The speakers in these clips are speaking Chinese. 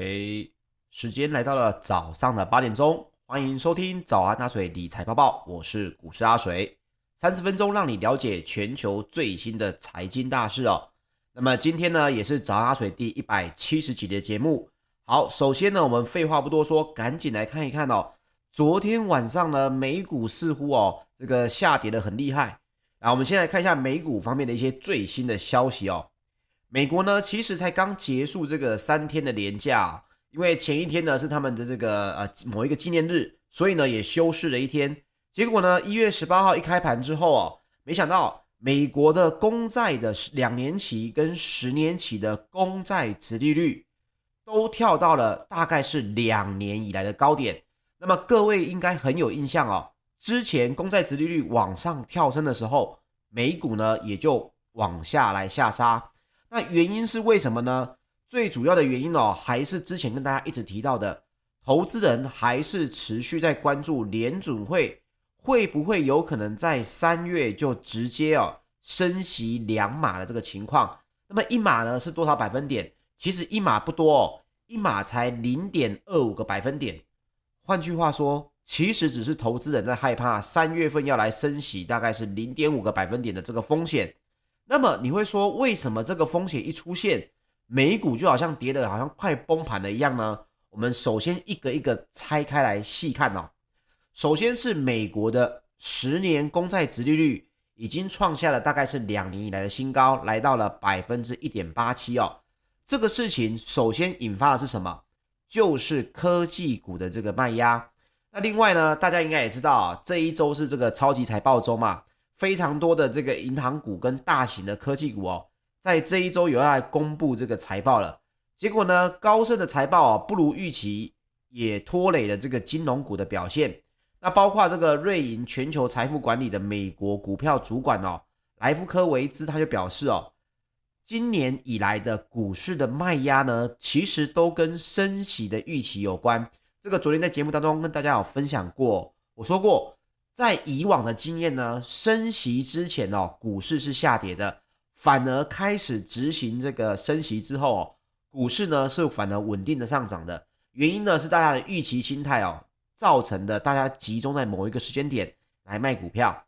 诶，时间来到了早上的八点钟，欢迎收听早安阿水理财播报，我是股市阿水，三十分钟让你了解全球最新的财经大事哦。那么今天呢，也是早安阿水第一百七十集的节目。好，首先呢，我们废话不多说，赶紧来看一看哦。昨天晚上呢，美股似乎哦，这个下跌的很厉害。来，我们先来看一下美股方面的一些最新的消息哦。美国呢，其实才刚结束这个三天的连假，因为前一天呢是他们的这个呃某一个纪念日，所以呢也休市了一天。结果呢，一月十八号一开盘之后哦，没想到美国的公债的两年期跟十年期的公债殖利率都跳到了大概是两年以来的高点。那么各位应该很有印象哦，之前公债殖利率往上跳升的时候，美股呢也就往下来下杀。那原因是为什么呢？最主要的原因哦，还是之前跟大家一直提到的，投资人还是持续在关注联准会会不会有可能在三月就直接哦升息两码的这个情况。那么一码呢是多少百分点？其实一码不多哦，一码才零点二五个百分点。换句话说，其实只是投资人在害怕三月份要来升息，大概是零点五个百分点的这个风险。那么你会说，为什么这个风险一出现，美股就好像跌得好像快崩盘了一样呢？我们首先一个一个拆开来细看哦。首先是美国的十年公债殖利率已经创下了大概是两年以来的新高，来到了百分之一点八七哦。这个事情首先引发的是什么？就是科技股的这个卖压。那另外呢，大家应该也知道啊，这一周是这个超级财报周嘛，非常多的这个银行股跟大型的科技股哦，在这一周有要公布这个财报了。结果呢，高盛的财报啊不如预期，也拖累了这个金融股的表现。那包括这个瑞银全球财富管理的美国股票主管哦，莱夫科维兹他就表示哦。今年以来的股市的卖压呢，其实都跟升息的预期有关。这个昨天在节目当中跟大家有分享过，我说过，在以往的经验呢，升息之前哦，股市是下跌的，反而开始执行这个升息之后哦，股市呢是反而稳定的上涨的。原因呢是大家的预期心态哦造成的，大家集中在某一个时间点来卖股票。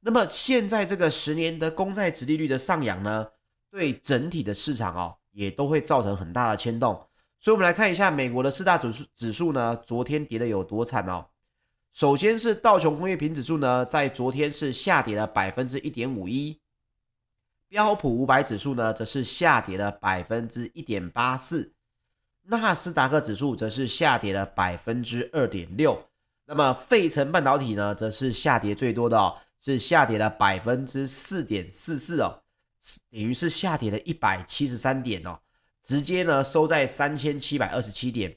那么现在这个十年的公债殖利率的上扬呢，对整体的市场哦，也都会造成很大的牵动。所以，我们来看一下美国的四大指数指数呢，昨天跌得有多惨哦。首先是道琼工业平指数呢，在昨天是下跌了百分之一点五一，标普五百指数呢，则是下跌了百分之一点八四，纳斯达克指数则是下跌了百分之二点六。那么，费城半导体呢，则是下跌最多的哦，是下跌了百分之四点四四哦。等于是下跌了一百七十三点哦，直接呢收在三千七百二十七点。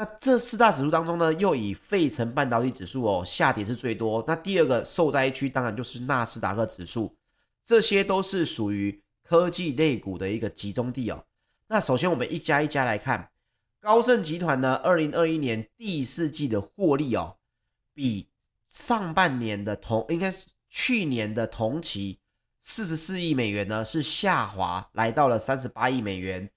那这四大指数当中呢，又以费城半导体指数哦下跌是最多。那第二个受灾区当然就是纳斯达克指数，这些都是属于科技类股的一个集中地哦。那首先我们一家一家来看，高盛集团呢，二零二一年第四季的获利哦，比上半年的同应该是去年的同期。四十四亿美元呢，是下滑，来到了三十八亿美元。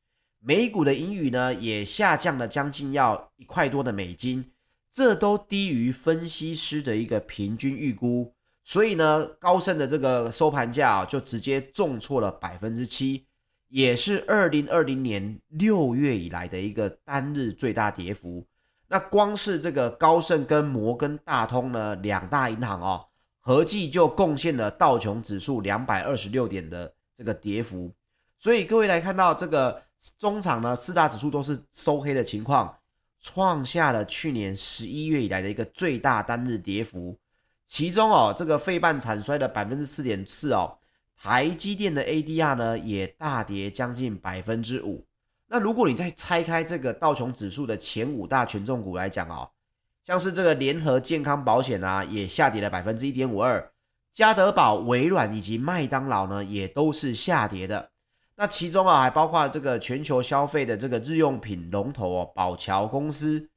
美股的盈余呢，也下降了将近要一块多的美金，这都低于分析师的一个平均预估。所以呢，高盛的这个收盘价啊，就直接重挫了百分之七，也是二零二零年六月以来的一个单日最大跌幅。那光是这个高盛跟摩根大通呢，两大银行哦。合计就贡献了道琼指数两百二十六点的这个跌幅，所以各位来看到这个中场呢，四大指数都是收黑的情况，创下了去年十一月以来的一个最大单日跌幅。其中哦，这个费半产衰的百分之四点四哦，台积电的 ADR 呢也大跌将近百分之五。那如果你再拆开这个道琼指数的前五大权重股来讲哦。像是这个联合健康保险啊，也下跌了百分之一点五二，家得宝、微软以及麦当劳呢，也都是下跌的。那其中啊，还包括这个全球消费的这个日用品龙头哦，宝桥公司，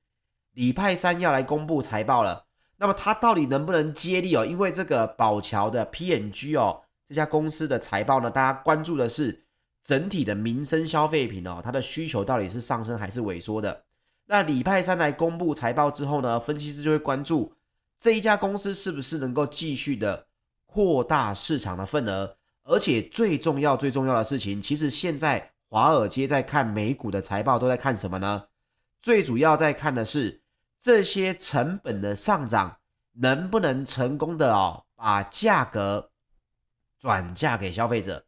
礼拜三要来公布财报了。那么它到底能不能接力哦？因为这个宝桥的 PNG 哦，这家公司的财报呢，大家关注的是整体的民生消费品哦，它的需求到底是上升还是萎缩的？那礼拜三来公布财报之后呢，分析师就会关注这一家公司是不是能够继续的扩大市场的份额，而且最重要最重要的事情，其实现在华尔街在看美股的财报都在看什么呢？最主要在看的是这些成本的上涨能不能成功的哦，把价格转嫁给消费者。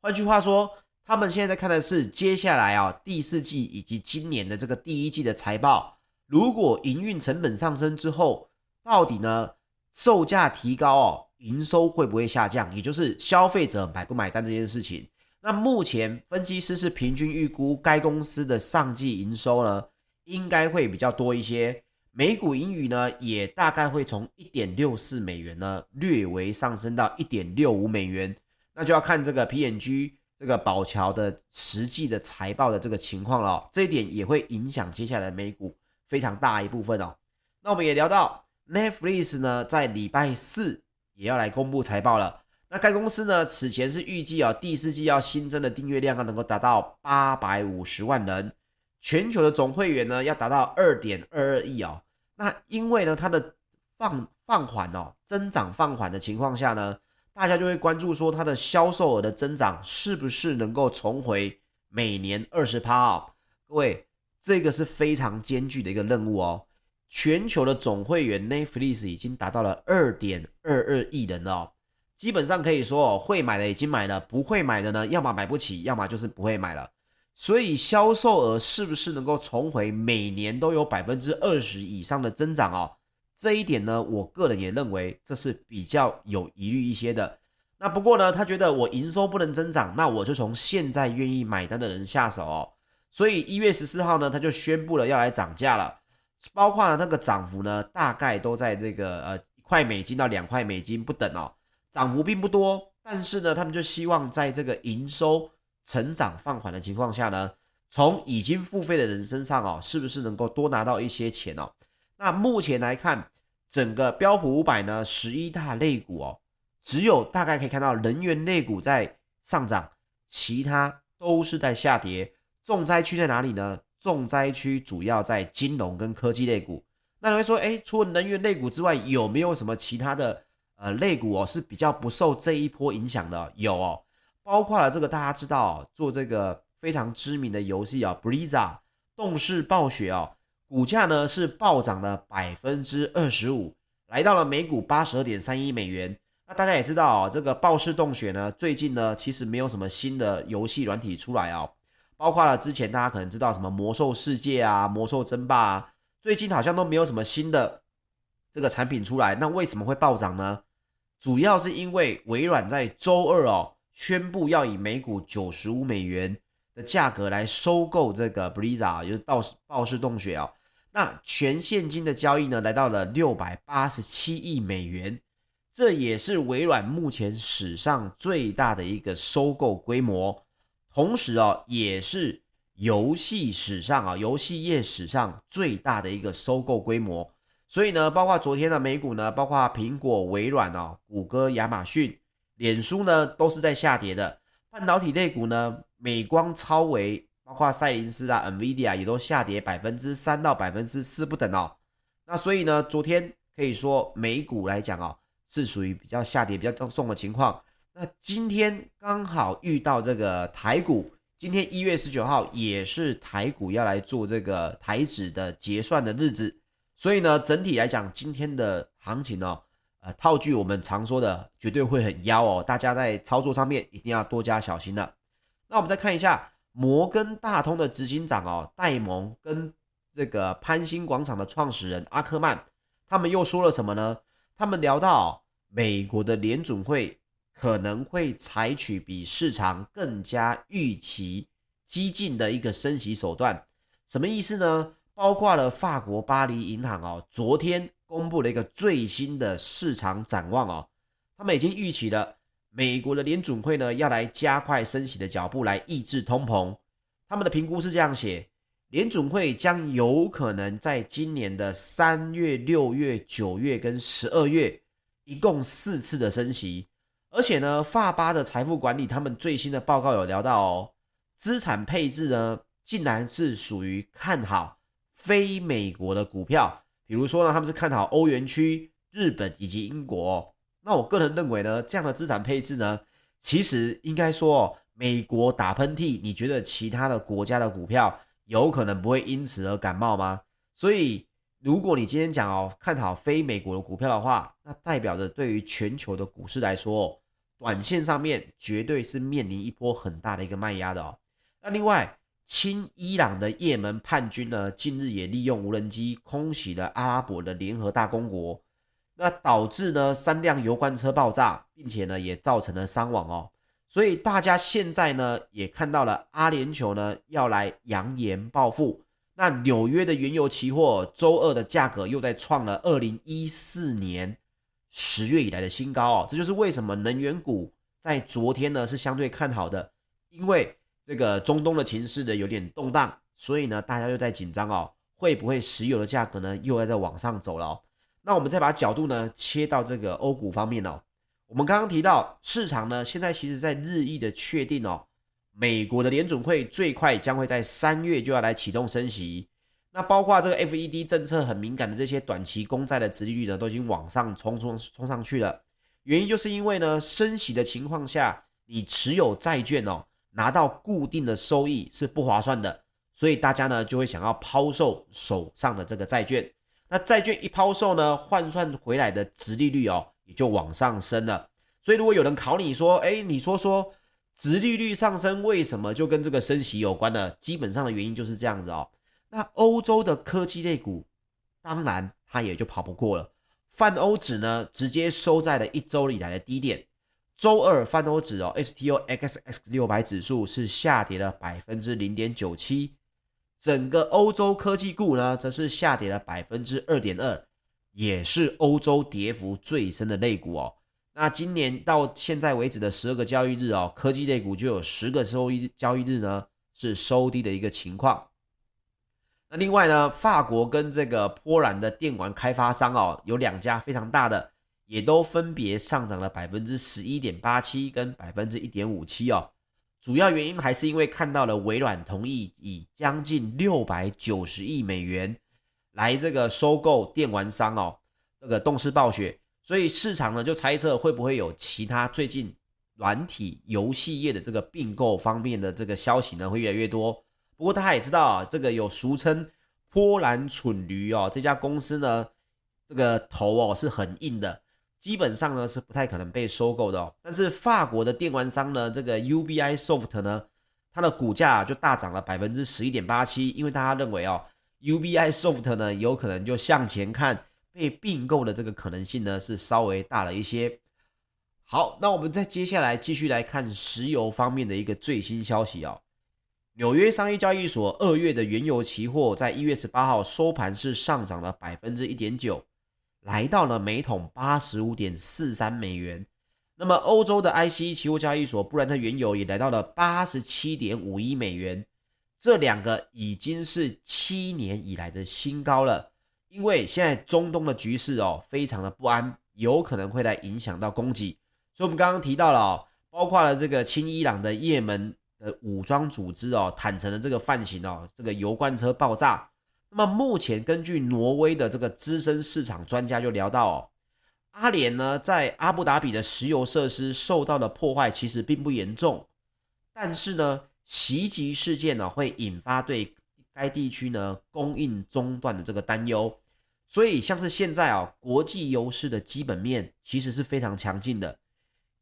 换句话说，他们现在在看的是接下来啊第四季以及今年的这个第一季的财报，如果营运成本上升之后，到底呢售价提高哦，营收会不会下降？也就是消费者买不买单这件事情。那目前分析师是平均预估该公司的上季营收呢，应该会比较多一些，每股盈余呢也大概会从一点六四美元呢略微上升到一点六五美元，那就要看这个 P&G。这个宝桥的实际的财报的这个情况了，这一点也会影响接下来美股非常大一部分哦。那我们也聊到 Netflix 呢，在礼拜四也要来公布财报了。那该公司呢，此前是预计啊，第四季要新增的订阅量啊，能够达到八百五十万人，全球的总会员呢要达到二点二二亿哦。那因为呢，它的放放缓哦，增长放缓的情况下呢。大家就会关注说，它的销售额的增长是不是能够重回每年二十趴哦？各位，这个是非常艰巨的一个任务哦。全球的总会员 Netflix 已经达到了二点二二亿人了哦，基本上可以说，会买的已经买了，不会买的呢，要么买不起，要么就是不会买了。所以销售额是不是能够重回每年都有百分之二十以上的增长哦？这一点呢，我个人也认为这是比较有疑虑一些的。那不过呢，他觉得我营收不能增长，那我就从现在愿意买单的人下手哦。所以一月十四号呢，他就宣布了要来涨价了，包括那个涨幅呢，大概都在这个呃一块美金到两块美金不等哦，涨幅并不多。但是呢，他们就希望在这个营收成长放缓的情况下呢，从已经付费的人身上哦，是不是能够多拿到一些钱哦？那目前来看，整个标普五百呢，十一大类股哦，只有大概可以看到能源类股在上涨，其他都是在下跌。重灾区在哪里呢？重灾区主要在金融跟科技类股。那你会说，诶，除了能源类股之外，有没有什么其他的呃类股哦是比较不受这一波影响的？有哦，包括了这个大家知道哦，做这个非常知名的游戏啊，Blizzard 动视暴雪哦。股价呢是暴涨了百分之二十五，来到了每股八十二点三一美元。那大家也知道哦，这个暴视洞穴呢，最近呢其实没有什么新的游戏软体出来哦，包括了之前大家可能知道什么魔兽世界啊、魔兽争霸啊，最近好像都没有什么新的这个产品出来。那为什么会暴涨呢？主要是因为微软在周二哦宣布要以每股九十五美元的价格来收购这个 Blizzard，就是暴暴视洞穴哦。那全现金的交易呢，来到了六百八十七亿美元，这也是微软目前史上最大的一个收购规模，同时哦，也是游戏史上啊，游戏业史上最大的一个收购规模。所以呢，包括昨天的美股呢，包括苹果、微软哦，谷歌、亚马逊、脸书呢，都是在下跌的。半导体类股呢，美光、超微。包括赛灵思啊、NVIDIA 也都下跌百分之三到百分之四不等哦。那所以呢，昨天可以说美股来讲哦，是属于比较下跌比较重的情况。那今天刚好遇到这个台股，今天一月十九号也是台股要来做这个台指的结算的日子，所以呢，整体来讲，今天的行情哦，呃，套句我们常说的，绝对会很妖哦。大家在操作上面一定要多加小心了。那我们再看一下。摩根大通的执行长哦，戴蒙跟这个潘兴广场的创始人阿克曼，他们又说了什么呢？他们聊到美国的联准会可能会采取比市场更加预期激进的一个升息手段，什么意思呢？包括了法国巴黎银行哦，昨天公布了一个最新的市场展望哦，他们已经预期了。美国的联准会呢，要来加快升息的脚步，来抑制通膨。他们的评估是这样写：联准会将有可能在今年的三月、六月、九月跟十二月，一共四次的升息。而且呢，法巴的财富管理他们最新的报告有聊到哦，资产配置呢，竟然是属于看好非美国的股票，比如说呢，他们是看好欧元区、日本以及英国。那我个人认为呢，这样的资产配置呢，其实应该说，美国打喷嚏，你觉得其他的国家的股票有可能不会因此而感冒吗？所以，如果你今天讲哦，看好非美国的股票的话，那代表着对于全球的股市来说，短线上面绝对是面临一波很大的一个卖压的哦。那另外，亲伊朗的也门叛军呢，近日也利用无人机空袭了阿拉伯的联合大公国。那导致呢三辆油罐车爆炸，并且呢也造成了伤亡哦。所以大家现在呢也看到了阿联酋呢要来扬言报复。那纽约的原油期货周二的价格又在创了二零一四年十月以来的新高哦。这就是为什么能源股在昨天呢是相对看好的，因为这个中东的情势呢有点动荡，所以呢大家又在紧张哦，会不会石油的价格呢又要再往上走了？那我们再把角度呢切到这个欧股方面哦。我们刚刚提到市场呢，现在其实在日益的确定哦，美国的联准会最快将会在三月就要来启动升息。那包括这个 FED 政策很敏感的这些短期公债的殖利率呢，都已经往上冲冲冲上去了。原因就是因为呢，升息的情况下，你持有债券哦，拿到固定的收益是不划算的，所以大家呢就会想要抛售手上的这个债券。那债券一抛售呢，换算回来的殖利率哦，也就往上升了。所以如果有人考你说，哎，你说说殖利率上升为什么就跟这个升息有关呢？基本上的原因就是这样子哦。那欧洲的科技类股，当然它也就跑不过了。泛欧指呢，直接收在了一周以来的低点。周二泛欧指哦，STOXX 六百指数是下跌了百分之零点九七。整个欧洲科技股呢，则是下跌了百分之二点二，也是欧洲跌幅最深的类股哦。那今年到现在为止的十二个交易日哦，科技类股就有十个收益交易日呢是收低的一个情况。那另外呢，法国跟这个波兰的电玩开发商哦，有两家非常大的，也都分别上涨了百分之十一点八七跟百分之一点五七哦。主要原因还是因为看到了微软同意以将近六百九十亿美元来这个收购电玩商哦，这个动视暴雪，所以市场呢就猜测会不会有其他最近软体游戏业的这个并购方面的这个消息呢会越来越多。不过大家也知道啊，这个有俗称波兰蠢驴哦，这家公司呢这个头哦是很硬的。基本上呢是不太可能被收购的哦，但是法国的电玩商呢，这个 Ubisoft 呢，它的股价就大涨了百分之十一点八七，因为大家认为哦，Ubisoft 呢有可能就向前看，被并购的这个可能性呢是稍微大了一些。好，那我们再接下来继续来看石油方面的一个最新消息哦，纽约商业交易所二月的原油期货在一月十八号收盘是上涨了百分之一点九。来到了每桶八十五点四三美元，那么欧洲的 ICE 期货交易所布兰特原油也来到了八十七点五一美元，这两个已经是七年以来的新高了。因为现在中东的局势哦非常的不安，有可能会来影响到供给，所以我们刚刚提到了哦，包括了这个亲伊朗的也门的武装组织哦坦诚的这个犯行哦，这个油罐车爆炸。那么目前根据挪威的这个资深市场专家就聊到哦，阿联呢在阿布达比的石油设施受到的破坏其实并不严重，但是呢袭击事件呢会引发对该地区呢供应中断的这个担忧，所以像是现在啊国际油市的基本面其实是非常强劲的。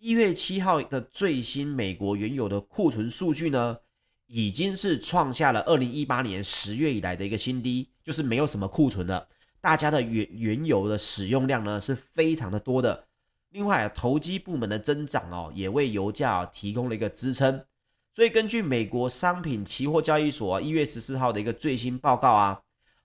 一月七号的最新美国原油的库存数据呢，已经是创下了二零一八年十月以来的一个新低，就是没有什么库存了，大家的原原油的使用量呢是非常的多的。另外，投机部门的增长哦，也为油价提供了一个支撑。所以，根据美国商品期货交易所一月十四号的一个最新报告啊，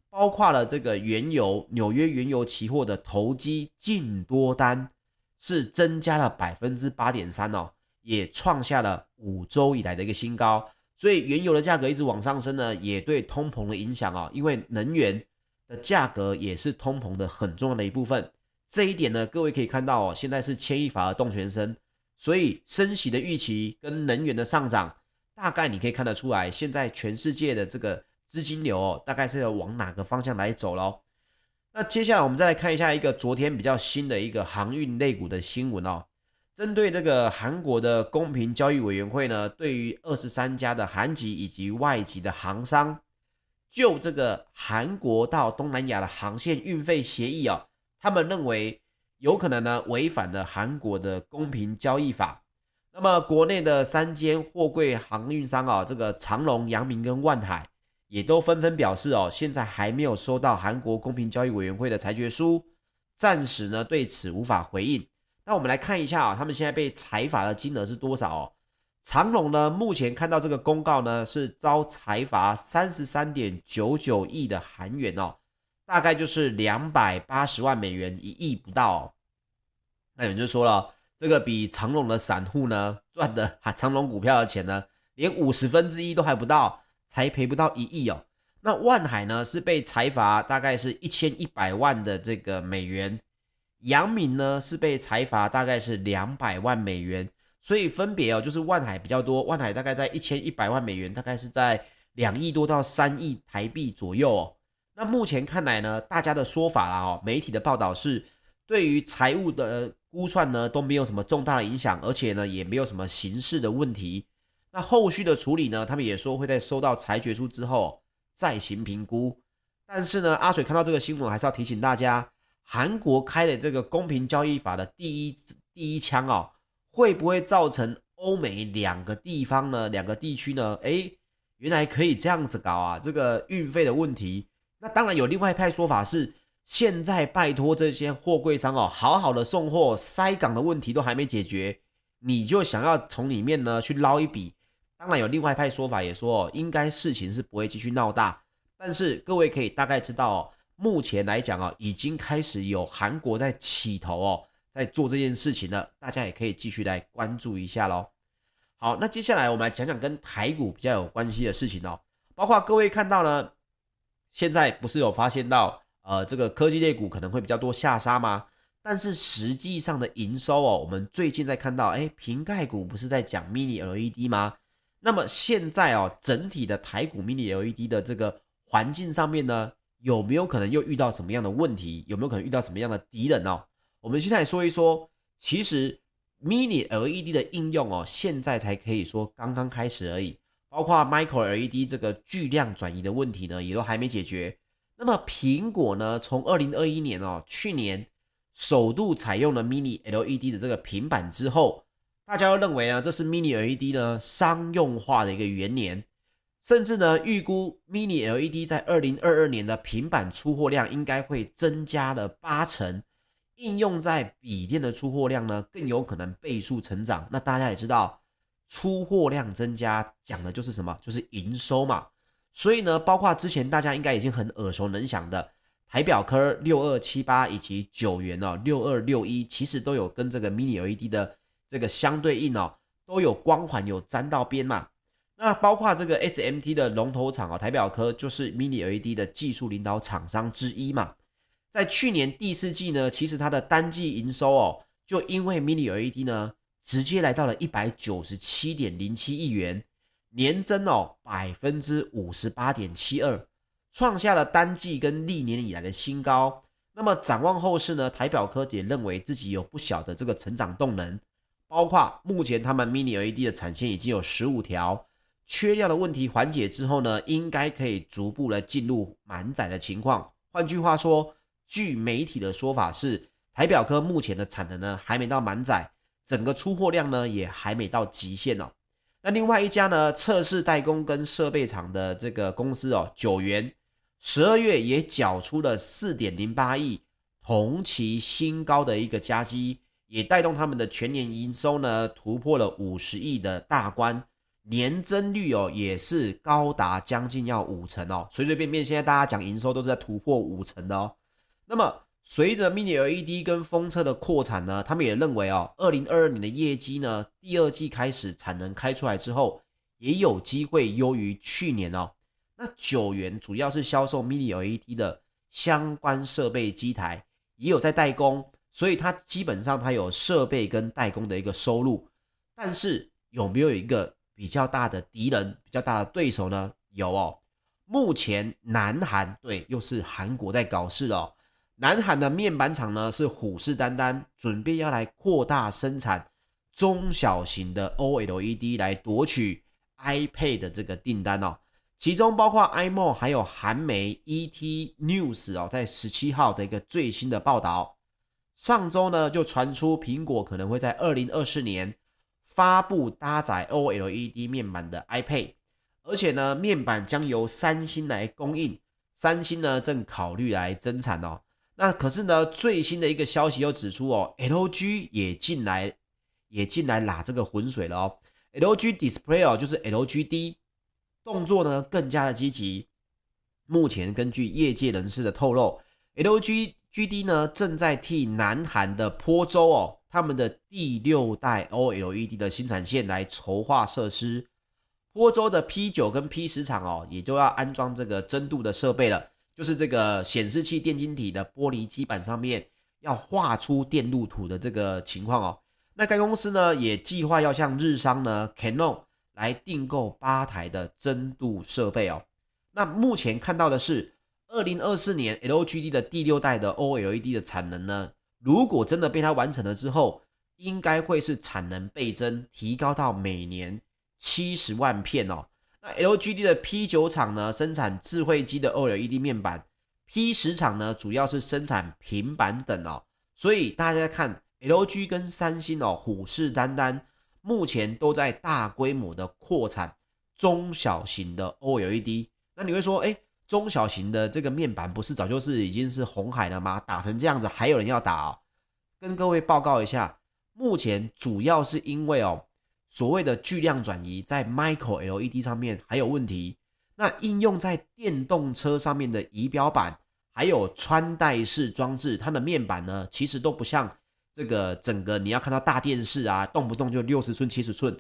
包括了这个原油纽约原油期货的投机净多单是增加了百分之八点三哦，也创下了五周以来的一个新高。所以原油的价格一直往上升呢，也对通膨的影响啊，因为能源的价格也是通膨的很重要的一部分。这一点呢，各位可以看到哦，现在是牵一发而动全身，所以升息的预期跟能源的上涨，大概你可以看得出来，现在全世界的这个资金流哦，大概是要往哪个方向来走喽？那接下来我们再来看一下一个昨天比较新的一个航运类股的新闻哦。针对这个韩国的公平交易委员会呢，对于二十三家的韩籍以及外籍的航商，就这个韩国到东南亚的航线运费协议啊，他们认为有可能呢违反了韩国的公平交易法。那么国内的三间货柜航运商啊，这个长龙、阳明跟万海，也都纷纷表示哦，现在还没有收到韩国公平交易委员会的裁决书，暂时呢对此无法回应。那我们来看一下啊，他们现在被裁罚的金额是多少哦？长隆呢，目前看到这个公告呢，是遭裁罚三十三点九九亿的韩元哦，大概就是两百八十万美元，一亿不到。那有人就说了，这个比长隆的散户呢赚的哈长隆股票的钱呢，连五十分之一都还不到，才赔不到一亿哦。那万海呢是被裁罚大概是一千一百万的这个美元。阳明呢是被裁罚大概是两百万美元，所以分别哦就是万海比较多，万海大概在一千一百万美元，大概是在两亿多到三亿台币左右哦。那目前看来呢，大家的说法啦哦，媒体的报道是对于财务的估算呢都没有什么重大的影响，而且呢也没有什么刑事的问题。那后续的处理呢，他们也说会在收到裁决书之后再行评估。但是呢，阿水看到这个新闻还是要提醒大家。韩国开的这个公平交易法的第一第一枪哦，会不会造成欧美两个地方呢？两个地区呢？诶，原来可以这样子搞啊！这个运费的问题，那当然有另外一派说法是，现在拜托这些货柜商哦，好好的送货，塞港的问题都还没解决，你就想要从里面呢去捞一笔？当然有另外一派说法也说哦，应该事情是不会继续闹大，但是各位可以大概知道哦。目前来讲啊，已经开始有韩国在起头哦，在做这件事情了，大家也可以继续来关注一下喽。好，那接下来我们来讲讲跟台股比较有关系的事情哦，包括各位看到呢，现在不是有发现到呃这个科技类股可能会比较多下杀吗？但是实际上的营收哦，我们最近在看到，哎，瓶盖股不是在讲 Mini LED 吗？那么现在哦，整体的台股 Mini LED 的这个环境上面呢？有没有可能又遇到什么样的问题？有没有可能遇到什么样的敌人哦？我们现在来说一说，其实 Mini LED 的应用哦，现在才可以说刚刚开始而已。包括 Micro LED 这个巨量转移的问题呢，也都还没解决。那么苹果呢，从二零二一年哦，去年首度采用了 Mini LED 的这个平板之后，大家都认为呢，这是 Mini LED 呢商用化的一个元年。甚至呢，预估 Mini LED 在二零二二年的平板出货量应该会增加了八成，应用在笔电的出货量呢更有可能倍数成长。那大家也知道，出货量增加讲的就是什么？就是营收嘛。所以呢，包括之前大家应该已经很耳熟能详的台表科六二七八以及九元哦六二六一，其实都有跟这个 Mini LED 的这个相对应哦，都有光环有沾到边嘛。那包括这个 SMT 的龙头厂啊，台表科就是 Mini LED 的技术领导厂商之一嘛。在去年第四季呢，其实它的单季营收哦，就因为 Mini LED 呢，直接来到了一百九十七点零七亿元，年增哦百分之五十八点七二，创下了单季跟历年以来的新高。那么展望后市呢，台表科也认为自己有不小的这个成长动能，包括目前他们 Mini LED 的产线已经有十五条。缺料的问题缓解之后呢，应该可以逐步的进入满载的情况。换句话说，据媒体的说法是，台表科目前的产能呢还没到满载，整个出货量呢也还没到极限哦。那另外一家呢，测试代工跟设备厂的这个公司哦，九元，十二月也缴出了四点零八亿，同期新高的一个佳绩，也带动他们的全年营收呢突破了五十亿的大关。年增率哦，也是高达将近要五成哦，随随便便现在大家讲营收都是在突破五成的哦。那么随着 Mini LED 跟风车的扩产呢，他们也认为哦，二零二二年的业绩呢，第二季开始产能开出来之后，也有机会优于去年哦。那九元主要是销售 Mini LED 的相关设备机台，也有在代工，所以它基本上它有设备跟代工的一个收入，但是有没有一个？比较大的敌人，比较大的对手呢？有哦。目前南韩对，又是韩国在搞事哦。南韩的面板厂呢是虎视眈眈，准备要来扩大生产中小型的 OLED 来夺取 iPad 的这个订单哦。其中包括 iMo 还有韩媒 ET News 哦，在十七号的一个最新的报道，上周呢就传出苹果可能会在二零二四年发布搭载 OLED 面板的 iPad，而且呢面板将由三星来供应，三星呢正考虑来增产哦。那可是呢最新的一个消息又指出哦，LG 也进来也进来拉这个浑水了哦，LG Display 哦就是 LGD。动作呢更加的积极。目前根据业界人士的透露，LG GD 呢正在替南韩的坡州哦，他们的第六代 OLED 的新产线来筹划设施。坡州的 P 九跟 P 十厂哦，也就要安装这个深度的设备了，就是这个显示器电晶体的玻璃基板上面要画出电路图的这个情况哦。那该公司呢也计划要向日商呢 Canon。来订购八台的增度设备哦。那目前看到的是，二零二四年 LGD 的第六代的 OLED 的产能呢，如果真的被它完成了之后，应该会是产能倍增，提高到每年七十万片哦。那 LGD 的 P 九厂呢，生产智慧机的 OLED 面板；P 十厂呢，主要是生产平板等哦。所以大家看 LG 跟三星哦，虎视眈眈。目前都在大规模的扩产中小型的 OLED，那你会说，哎，中小型的这个面板不是早就是已经是红海了吗？打成这样子还有人要打哦？跟各位报告一下，目前主要是因为哦，所谓的巨量转移在 Micro LED 上面还有问题，那应用在电动车上面的仪表板还有穿戴式装置，它的面板呢，其实都不像。这个整个你要看到大电视啊，动不动就六十寸、七十寸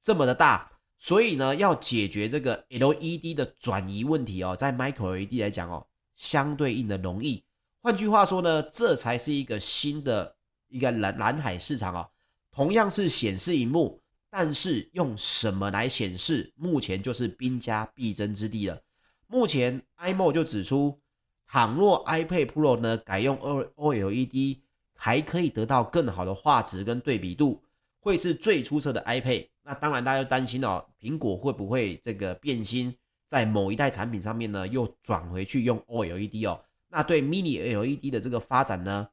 这么的大，所以呢，要解决这个 LED 的转移问题哦，在 Micro LED 来讲哦，相对应的容易。换句话说呢，这才是一个新的一个蓝蓝海市场哦。同样是显示荧幕，但是用什么来显示，目前就是兵家必争之地了。目前，iMo 就指出，倘若 iPad Pro 呢改用 O OLED。还可以得到更好的画质跟对比度，会是最出色的 iPad。那当然，大家就担心哦，苹果会不会这个变心，在某一代产品上面呢，又转回去用 OLED 哦？那对 Mini LED 的这个发展呢，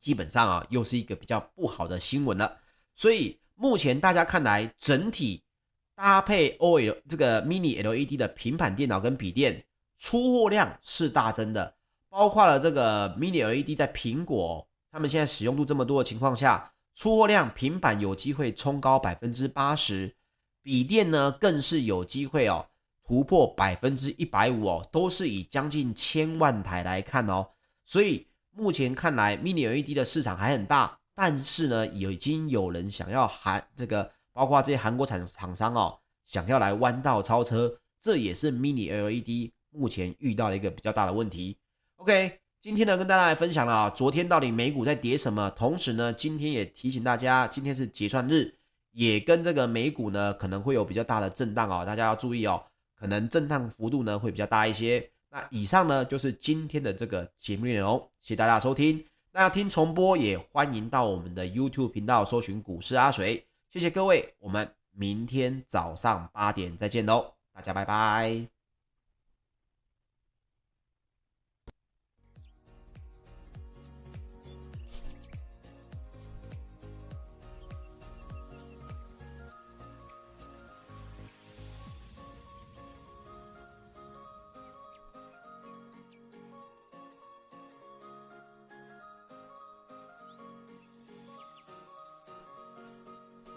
基本上啊，又是一个比较不好的新闻了。所以目前大家看来，整体搭配 OLED 这个 Mini LED 的平板电脑跟笔电出货量是大增的，包括了这个 Mini LED 在苹果。他们现在使用度这么多的情况下，出货量平板有机会冲高百分之八十，笔电呢更是有机会哦突破百分之一百五哦，都是以将近千万台来看哦。所以目前看来，Mini LED 的市场还很大，但是呢，已经有人想要韩这个，包括这些韩国产厂商哦，想要来弯道超车，这也是 Mini LED 目前遇到的一个比较大的问题。OK。今天呢，跟大家来分享了啊，昨天到底美股在跌什么？同时呢，今天也提醒大家，今天是结算日，也跟这个美股呢可能会有比较大的震荡哦，大家要注意哦，可能震荡幅度呢会比较大一些。那以上呢就是今天的这个节目内容，谢谢大家收听。那要听重播也欢迎到我们的 YouTube 频道搜寻股市阿水，谢谢各位，我们明天早上八点再见喽，大家拜拜。